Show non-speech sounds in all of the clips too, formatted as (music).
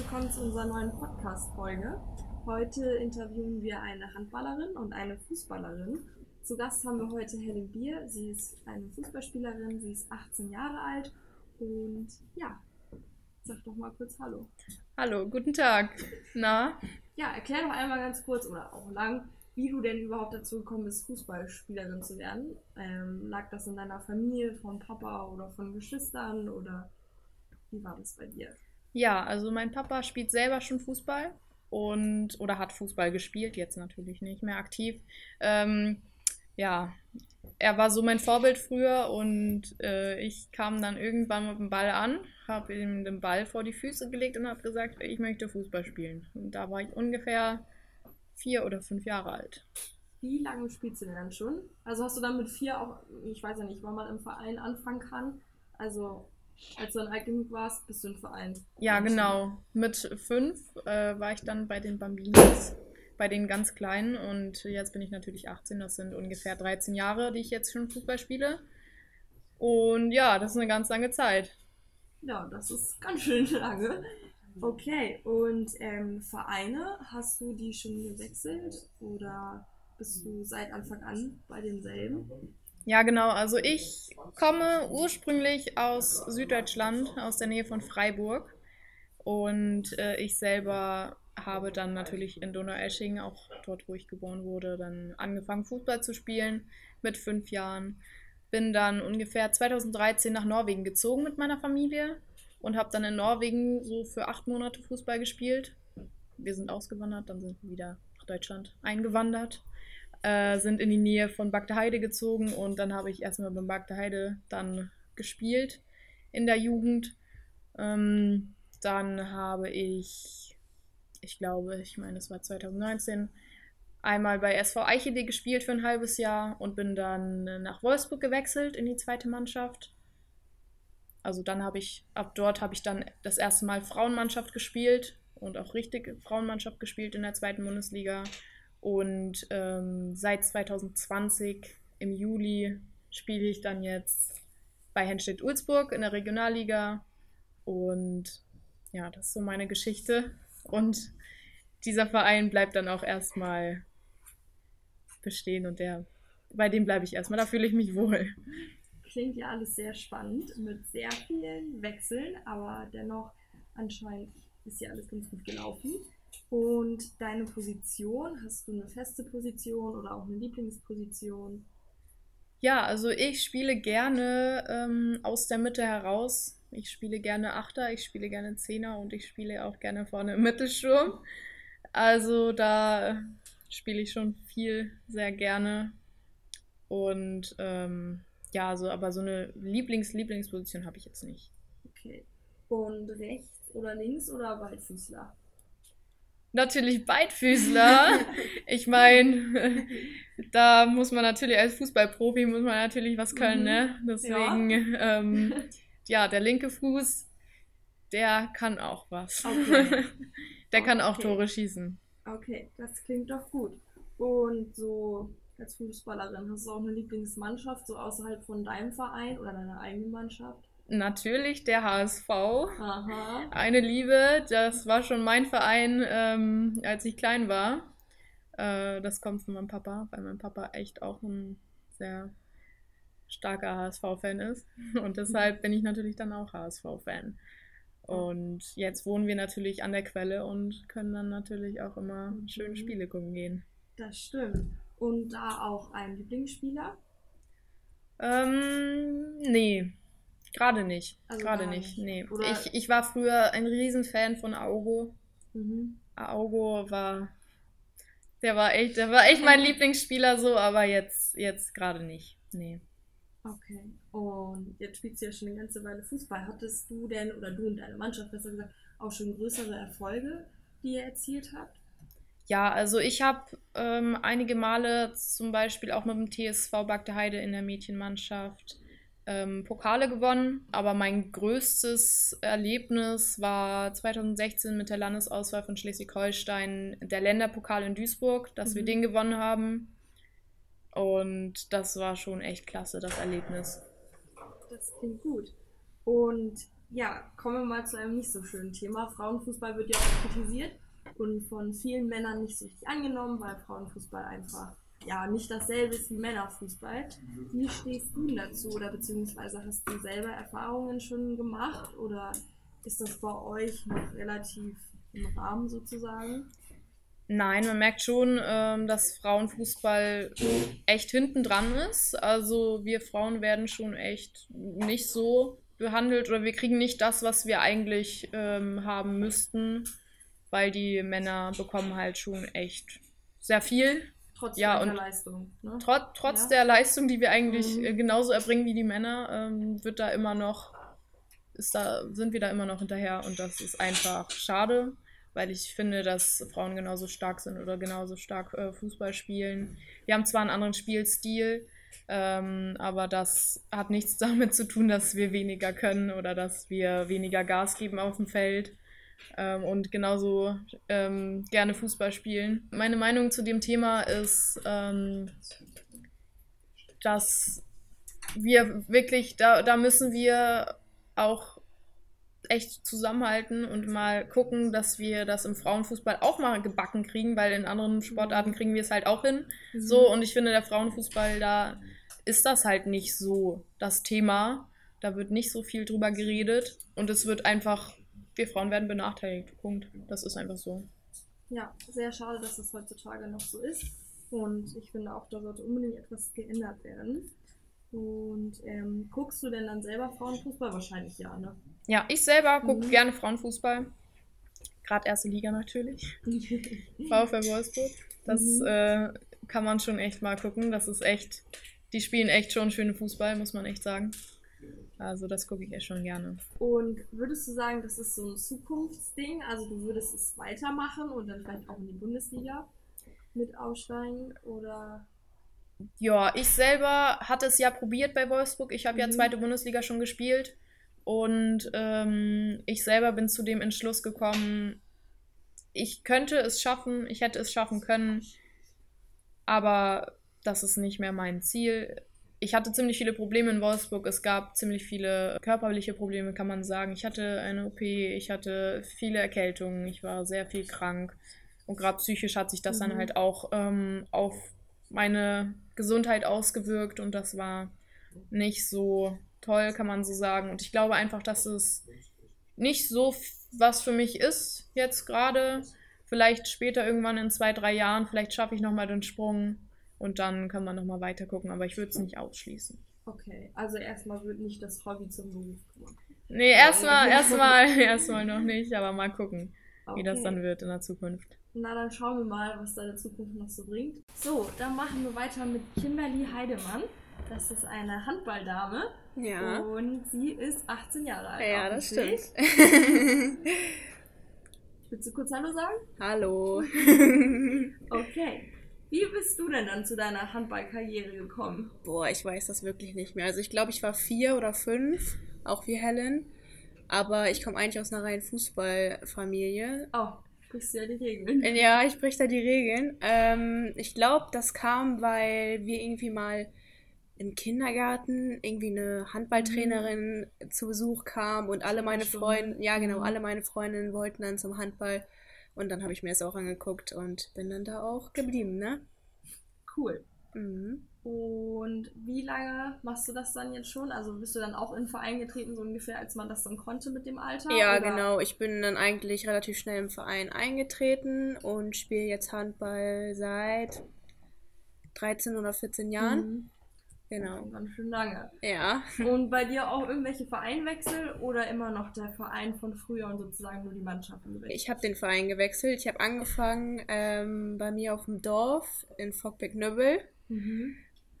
willkommen zu unserer neuen Podcast-Folge. Heute interviewen wir eine Handballerin und eine Fußballerin. Zu Gast haben wir heute Helen Bier. Sie ist eine Fußballspielerin, sie ist 18 Jahre alt und ja, sag doch mal kurz Hallo. Hallo, guten Tag. Na? Ja, erklär doch einmal ganz kurz oder auch lang, wie du denn überhaupt dazu gekommen bist, Fußballspielerin zu werden. Ähm, lag das in deiner Familie, von Papa oder von Geschwistern oder wie war das bei dir? Ja, also mein Papa spielt selber schon Fußball und oder hat Fußball gespielt, jetzt natürlich nicht mehr aktiv. Ähm, ja, er war so mein Vorbild früher und äh, ich kam dann irgendwann mit dem Ball an, habe ihm den Ball vor die Füße gelegt und habe gesagt, ich möchte Fußball spielen. Und da war ich ungefähr vier oder fünf Jahre alt. Wie lange spielst du denn dann schon? Also hast du dann mit vier auch, ich weiß ja nicht, wann man im Verein anfangen kann. Also als du dann alt genug warst, bist du im Verein. Ja, genau. Mit fünf äh, war ich dann bei den Bambinis, bei den ganz Kleinen. Und jetzt bin ich natürlich 18. Das sind ungefähr 13 Jahre, die ich jetzt schon Fußball spiele. Und ja, das ist eine ganz lange Zeit. Ja, das ist ganz schön lange. Okay, und ähm, Vereine, hast du die schon gewechselt oder bist du seit Anfang an bei denselben? Ja, genau. Also ich komme ursprünglich aus Süddeutschland, aus der Nähe von Freiburg. Und äh, ich selber habe dann natürlich in Donaueschingen, auch dort, wo ich geboren wurde, dann angefangen, Fußball zu spielen mit fünf Jahren. Bin dann ungefähr 2013 nach Norwegen gezogen mit meiner Familie und habe dann in Norwegen so für acht Monate Fußball gespielt. Wir sind ausgewandert, dann sind wir wieder nach Deutschland eingewandert äh, sind in die Nähe von Bagdeheide gezogen und dann habe ich erstmal beim Bagdeheide dann gespielt in der Jugend. Ähm, dann habe ich, ich glaube, ich meine, es war 2019, einmal bei SV Eichede gespielt für ein halbes Jahr und bin dann nach Wolfsburg gewechselt in die zweite Mannschaft. Also dann habe ich, ab dort habe ich dann das erste Mal Frauenmannschaft gespielt und auch richtig Frauenmannschaft gespielt in der zweiten Bundesliga. Und ähm, seit 2020 im Juli spiele ich dann jetzt bei Henstedt-Ulzburg in der Regionalliga. Und ja, das ist so meine Geschichte. Und dieser Verein bleibt dann auch erstmal bestehen und der, bei dem bleibe ich erstmal. Da fühle ich mich wohl. Klingt ja alles sehr spannend mit sehr vielen Wechseln, aber dennoch anscheinend ist ja alles ganz gut gelaufen. Und deine Position, hast du eine feste Position oder auch eine Lieblingsposition? Ja, also ich spiele gerne ähm, aus der Mitte heraus. Ich spiele gerne Achter, ich spiele gerne Zehner und ich spiele auch gerne vorne im Mittelsturm. Also da spiele ich schon viel sehr gerne. Und ähm, ja, so, aber so eine Lieblings-Lieblingsposition habe ich jetzt nicht. Okay. Und rechts oder links oder Waldfüßler? Natürlich Beidfüßler. ich meine, da muss man natürlich als Fußballprofi muss man natürlich was können, ne? Mhm. Deswegen, ja. Ähm, (laughs) ja, der linke Fuß, der kann auch was. Okay. (laughs) der kann auch Tore schießen. Okay, das klingt doch gut. Und so als Fußballerin hast du auch eine Lieblingsmannschaft, so außerhalb von deinem Verein oder deiner eigenen Mannschaft? Natürlich der HSV. Aha. Eine Liebe, das war schon mein Verein, ähm, als ich klein war. Äh, das kommt von meinem Papa, weil mein Papa echt auch ein sehr starker HSV-Fan ist. (laughs) Und deshalb bin ich natürlich dann auch HSV-Fan. Und jetzt wohnen wir natürlich an der Quelle und können dann natürlich auch immer mhm. schön Spiele gucken gehen. Das stimmt. Und da auch ein Lieblingsspieler? Ähm, nee. Gerade nicht. Also Gerade nicht. nicht. Nee. Ich, ich war früher ein Riesenfan von Augo. Mhm. Augo war. Der war echt, der war echt mein Lieblingsspieler so, aber jetzt, jetzt gerade nicht. Nee. Okay. Und jetzt spielst du ja schon eine ganze Weile Fußball. Hattest du denn, oder du und deine Mannschaft besser gesagt, auch schon größere Erfolge, die ihr erzielt habt? Ja, also ich habe ähm, einige Male zum Beispiel auch mit dem TSV Bagdeheide in der Mädchenmannschaft ähm, Pokale gewonnen, aber mein größtes Erlebnis war 2016 mit der Landesauswahl von Schleswig-Holstein der Länderpokal in Duisburg, dass mhm. wir den gewonnen haben. Und das war schon echt klasse, das Erlebnis. Das klingt gut. Und ja, kommen wir mal zu einem nicht so schönen Thema. Frauenfußball wird ja auch kritisiert und von vielen Männern nicht so richtig angenommen, weil Frauenfußball einfach ja nicht dasselbe ist wie Männerfußball. Wie stehst du dazu oder beziehungsweise hast du selber Erfahrungen schon gemacht oder ist das bei euch noch relativ im Rahmen sozusagen? Nein, man merkt schon, ähm, dass Frauenfußball echt hinten dran ist. Also wir Frauen werden schon echt nicht so behandelt oder wir kriegen nicht das, was wir eigentlich ähm, haben müssten, weil die Männer bekommen halt schon echt sehr viel. Trotz Ja, der und Leistung. Ne? Trotz, trotz Ja. der Leistung, die wir eigentlich Mhm. äh, genauso erbringen wie die Männer, ähm, wird da immer noch, ist da, sind wir da immer noch hinterher und das ist einfach schade, weil ich finde, dass Frauen genauso stark sind oder genauso stark äh, Fußball spielen. Wir haben zwar einen anderen Spielstil, ähm, aber das hat nichts (laughs) damit zu tun, dass wir weniger können oder dass wir weniger Gas geben auf dem Feld ähm, und genauso ähm, gerne Fußball spielen. Meine Meinung zu dem Thema ist, ähm, dass wir wirklich, da, da müssen wir auch echt zusammenhalten und mal gucken, dass wir das im Frauenfußball auch mal gebacken kriegen, weil in anderen Sportarten kriegen wir es halt auch hin. Mhm. So, und ich finde, der Frauenfußball, da ist das halt nicht so das Thema. Da wird nicht so viel drüber geredet und es wird einfach, wir Frauen werden benachteiligt. Punkt. Das ist einfach so. Ja, sehr schade, dass das heutzutage noch so ist. Und ich finde auch, da sollte unbedingt etwas geändert werden. Und ähm, guckst du denn dann selber Frauenfußball? Wahrscheinlich ja, ne? Ja, ich selber gucke Mhm. gerne Frauenfußball. Gerade erste Liga natürlich. (laughs) VfL Wolfsburg. Das Mhm. äh, kann man schon echt mal gucken. Das ist echt, die spielen echt schon schönen Fußball, muss man echt sagen. Also das gucke ich echt schon gerne. Und würdest du sagen, das ist so ein Zukunftsding? Also du würdest es weitermachen und dann vielleicht auch in die Bundesliga mit aussteigen? Oder Ja, ich selber hatte es ja probiert bei Wolfsburg. Ich habe ja Mhm. zweite Bundesliga schon gespielt. Und ähm, ich selber bin zu dem Entschluss gekommen, ich könnte es schaffen, ich hätte es schaffen können, aber das ist nicht mehr mein Ziel. Ich hatte ziemlich viele Probleme in Wolfsburg. Es gab ziemlich viele körperliche Probleme, kann man sagen. Ich hatte eine OP, ich hatte viele Erkältungen, ich war sehr viel krank. Und gerade psychisch hat sich das dann Mhm. halt auch ähm, auf meine Gesundheit ausgewirkt und das war nicht so toll, kann man so sagen. Und ich glaube einfach, dass es nicht so was für mich ist jetzt gerade. Vielleicht später irgendwann in zwei, drei Jahren, vielleicht schaffe ich nochmal den Sprung und dann kann man nochmal weiter gucken, aber ich würde es nicht ausschließen. okay, also erstmal wird nicht das Hobby zum Beruf gemacht. Nee, erstmal, erstmal, (laughs) erstmal noch nicht, aber mal gucken, wie das Okay. dann wird in der Zukunft. Na, dann schauen wir mal, was deine Zukunft noch so bringt. So, dann machen wir weiter mit Kimberly Heidemann. Das ist eine Handballdame Ja. und sie ist 18 Jahre alt. Ja, das stimmt. (laughs) Willst du kurz Hallo sagen? Hallo. (laughs) Okay. Wie bist du denn dann zu deiner Handballkarriere gekommen? Boah, ich weiß das wirklich nicht mehr. Also ich glaube, ich war vier oder fünf, auch wie Helen. Aber ich komme eigentlich aus einer reinen Fußballfamilie. Oh, sprichst du ja die Regeln. Ja, ich bricht da die Regeln. Ähm, ich glaube, das kam, weil wir irgendwie mal im Kindergarten irgendwie eine Handballtrainerin zu Besuch kam und alle meine. Freunde, ja genau, Mhm. alle meine Freundinnen wollten dann zum Handball. Und dann habe ich mir das auch angeguckt und bin dann da auch geblieben, ne? Cool. Mhm. Und wie lange machst du das dann jetzt schon? Also bist du dann auch in den Verein getreten, so ungefähr, als man das dann konnte mit dem Alter? Ja, oder? genau. Ich bin dann eigentlich relativ schnell im Verein eingetreten und spiele jetzt Handball seit 13 oder 14 Jahren. Mhm. Genau. Ganz schön lange. Ja. Und bei dir auch irgendwelche Vereinwechsel oder immer noch der Verein von früher und sozusagen nur die Mannschaften gewechselt? Ich habe den Verein gewechselt. Ich habe angefangen ähm, bei mir auf dem Dorf in Fockbeck-Nöbbel. Mhm.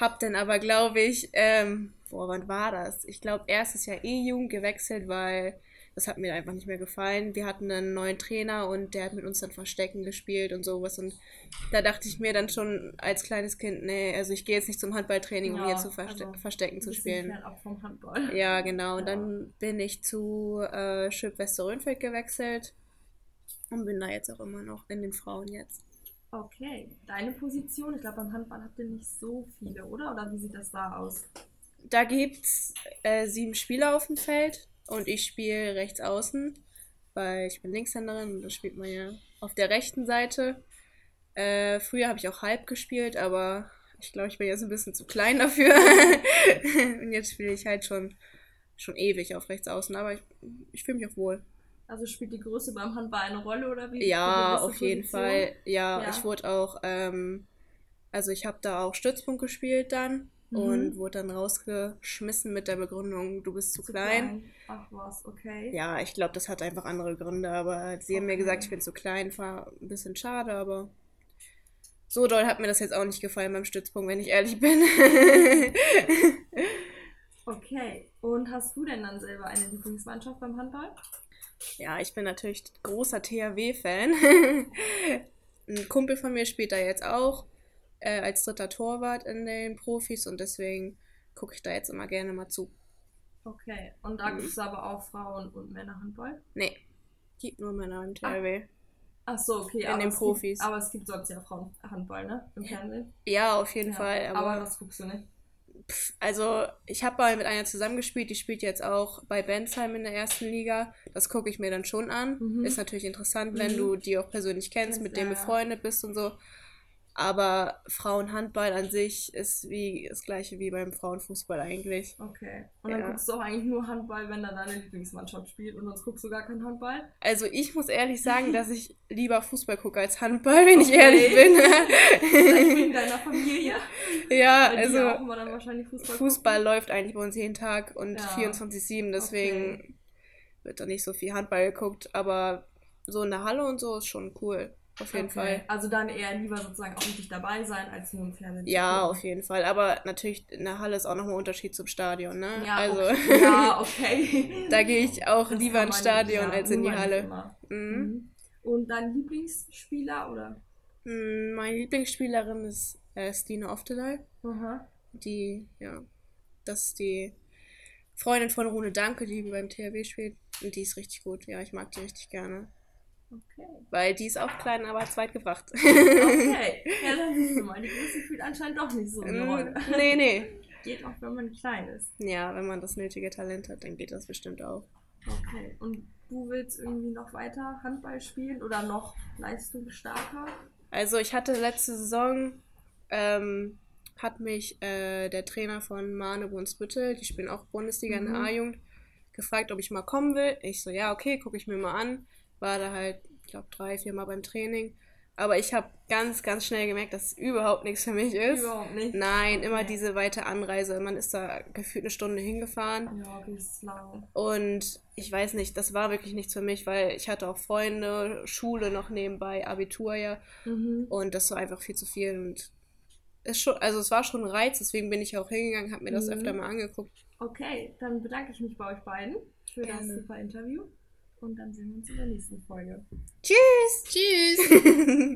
Hab dann aber, glaube ich, ähm, boah, wann war das? Ich glaube, erstes Jahr E-Jugend gewechselt, weil das hat mir einfach nicht mehr gefallen. Wir hatten einen neuen Trainer und der hat mit uns dann Verstecken gespielt und sowas. Und da dachte ich mir dann schon als kleines Kind, nee, also ich gehe jetzt nicht zum Handballtraining, um Ja, hier zu Verste also, Verstecken zu spielen. fernab vom Handball. Ja, genau. Und Ja. dann bin ich zu äh, Schöp Westerrönfeld gewechselt und bin da jetzt auch immer noch in den Frauen jetzt. Okay. Deine Position, ich glaube beim Handball habt ihr nicht so viele, oder? Oder wie sieht das da aus? Da gibt's äh, sieben Spieler auf dem Feld und ich spiele rechts außen, weil ich bin Linkshänderin und da spielt man ja auf der rechten Seite. Äh, früher habe ich auch halb gespielt, aber ich glaube, ich bin jetzt ein bisschen zu klein dafür. (laughs) und jetzt spiele ich halt schon, schon ewig auf rechts außen, aber ich, ich fühle mich auch wohl. Also spielt die Größe beim Handball eine Rolle oder wie? Ja, auf jeden Positionen? Fall. Ja, Ja. ich wurde auch, ähm, also ich habe da auch Stützpunkt gespielt dann Mhm. und wurde dann rausgeschmissen mit der Begründung, du bist zu, Zu klein. Ach was, okay. Ja, ich glaube, das hat einfach andere Gründe, aber sie haben mir Okay. gesagt, ich bin zu klein, war ein bisschen schade, aber so doll hat mir das jetzt auch nicht gefallen beim Stützpunkt, wenn ich ehrlich bin. (laughs) Okay. Und hast du denn dann selber eine Lieblingsmannschaft beim Handball? Ja, ich bin natürlich großer THW-Fan. (laughs) Ein Kumpel von mir spielt da jetzt auch äh, als dritter Torwart in den Profis und deswegen gucke ich da jetzt immer gerne mal zu. Okay. Und da Mhm. gibt es aber auch Frauen- und Männerhandball? Nee, gibt nur Männer im THW. Ach so, okay. In den Profis. Gibt, aber es gibt sonst ja Frauenhandball, ne? Im Fernsehen. Ja, auf jeden Ja, Fall. Aber, Aber, das guckst du nicht. also ich habe mal mit einer zusammengespielt, die spielt jetzt auch bei Bensheim in der ersten Liga. Das gucke ich mir dann schon an. Mhm. Ist natürlich interessant, wenn Mhm. du die auch persönlich kennst, Kennst, mit denen ja, ja. befreundet bist und so. Aber Frauenhandball an sich ist wie das gleiche wie beim Frauenfußball eigentlich. Okay. Und dann Ja. guckst du auch eigentlich nur Handball, wenn dann deine Lieblingsmannschaft spielt und sonst guckst du gar keinen Handball? Also ich muss ehrlich sagen, dass ich lieber Fußball gucke als Handball, wenn ich Okay. ehrlich (laughs) Vielleicht bin. wegen (laughs) deiner Familie. ja, Weil ja also wahrscheinlich Fußball Fußball läuft eigentlich bei uns jeden Tag und Ja. 24-7, deswegen Okay. wird da nicht so viel Handball geguckt, aber so in der Halle und so ist schon cool. Auf jeden okay. Fall. Also dann eher lieber sozusagen auch richtig dabei sein, als nur im Fernsehen. Ja, auf jeden Fall. Aber natürlich in der Halle ist auch nochmal ein Unterschied zum Stadion, ne? Ja, also okay. (laughs) ja, okay. (laughs) da gehe ich auch Das lieber ins Stadion als in die Halle. Mhm. Mhm. Und dein Lieblingsspieler oder? Mm, Meine Lieblingsspielerin ist äh, Stine Oftelay. Aha. Die, ja, das ist die Freundin von Rune Danke, die beim THW spielt. Und die ist richtig gut. Ja, ich mag die richtig gerne. Okay. Weil die ist auch klein, aber zweit gebracht. Okay. Ja, dann (laughs) siehst du mal, die Größe spielt anscheinend doch nicht so eine Rolle. Mm, nee, nee. Geht auch, wenn man klein ist. Ja, wenn man das nötige Talent hat, dann geht das bestimmt auch. Okay. Und du willst irgendwie noch weiter Handball spielen oder noch leistungsstarker? Also ich hatte letzte Saison, ähm, hat mich äh, der Trainer von Mane Brunsbüttel, die spielen auch Bundesliga in der Mhm. A-Jugend, gefragt, ob ich mal kommen will. Ich so, ja, okay, gucke ich mir mal an. War da halt, ich glaube, drei, vier Mal beim Training. Aber ich habe ganz, ganz schnell gemerkt, dass es überhaupt nichts für mich ist. Überhaupt nicht. Nein, immer Okay. diese weite Anreise. Man ist da gefühlt eine Stunde hingefahren. Ja, das ist lang. Und ich weiß nicht, das war wirklich nichts für mich, weil ich hatte auch Freunde, Schule noch nebenbei, Abitur ja. Mhm. Und das war einfach viel zu viel. Und es schon, also es war schon ein Reiz, deswegen bin ich auch hingegangen, habe mir das Mhm. öfter mal angeguckt. Okay, dann bedanke ich mich bei euch beiden für das Gerne. super Interview. Und dann sehen wir uns in der nächsten Folge. Tschüss! Tschüss! (laughs)